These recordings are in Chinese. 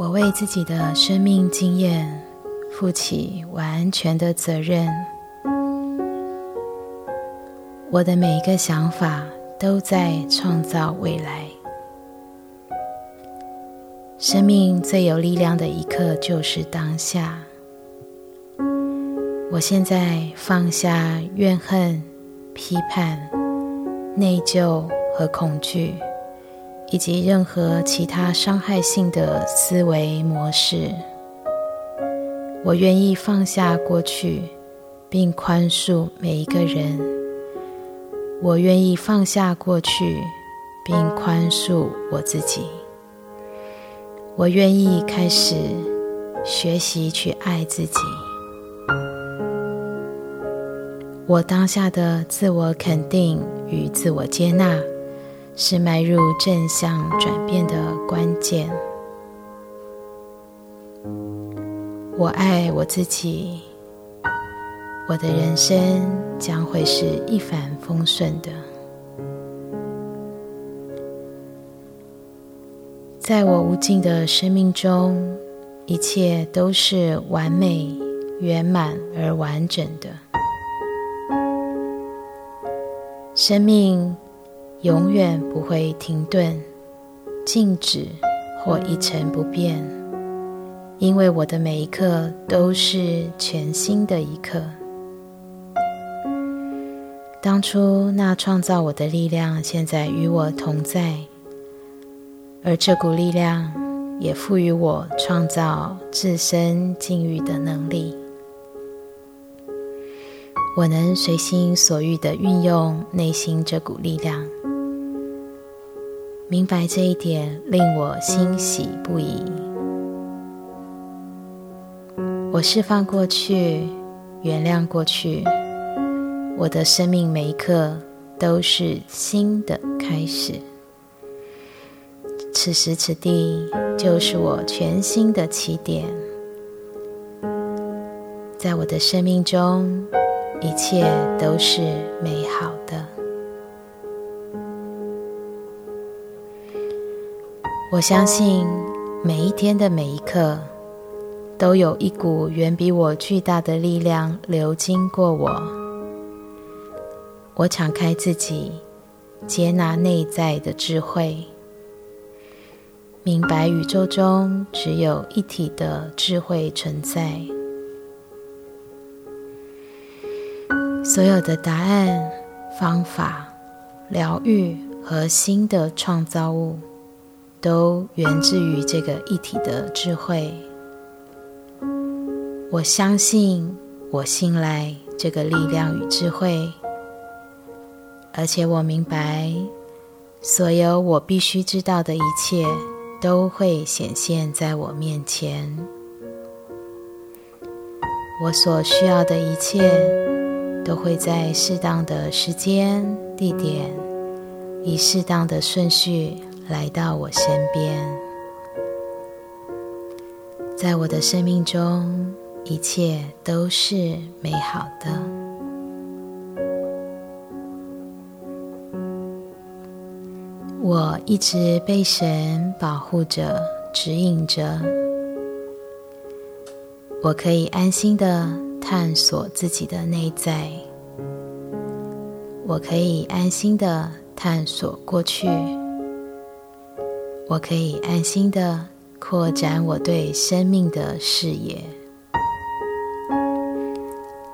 我为自己的生命经验负起完全的责任。我的每一个想法都在创造未来。生命最有力量的一刻就是当下。我现在放下怨恨、批判、内疚和恐惧，以及任何其他伤害性的思维模式。我愿意放下过去，并宽恕每一个人。我愿意放下过去，并宽恕我自己。我愿意开始学习去爱自己。我当下的自我肯定与自我接纳，是迈入正向转变的关键。我爱我自己，我的人生将会是一帆风顺的。在我无尽的生命中，一切都是完美、圆满而完整的。生命永远不会停顿、静止或一成不变，因为我的每一刻都是全新的一刻。当初那创造我的力量，现在与我同在，而这股力量也赋予我创造自身境遇的能力。我能随心所欲的运用内心这股力量，明白这一点令我欣喜不已。我释放过去，原谅过去，我的生命每一刻都是新的开始。此时此地就是我全新的起点，在我的生命中。一切都是美好的。我相信每一天的每一刻，都有一股远比我巨大的力量流经过我。我敞开自己，接纳内在的智慧，明白宇宙中只有一体的智慧存在。所有的答案、方法、疗愈和新的创造物，都源自于这个一体的智慧。我相信，我信赖这个力量与智慧，而且我明白，所有我必须知道的一切，都会显现在我面前。我所需要的一切。都会在适当的时间、地点，以适当的顺序来到我身边。在我的生命中，一切都是美好的。我一直被神保护着、指引着，我可以安心的。探索自己的内在，我可以安心的探索过去，我可以安心的扩展我对生命的视野。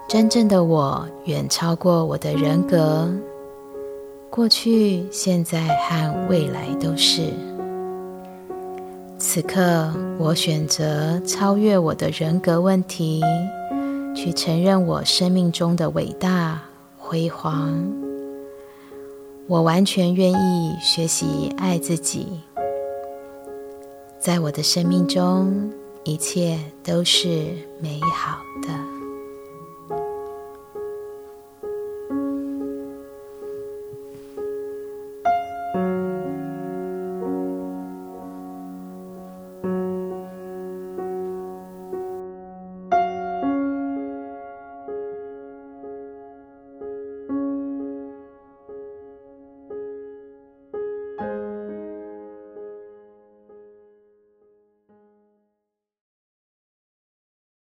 真正的我远超过我的人格，过去、现在和未来都是。此刻，我选择超越我的人格问题。去承认我生命中的伟大辉煌，我完全愿意学习爱自己。在我的生命中，一切都是美好的。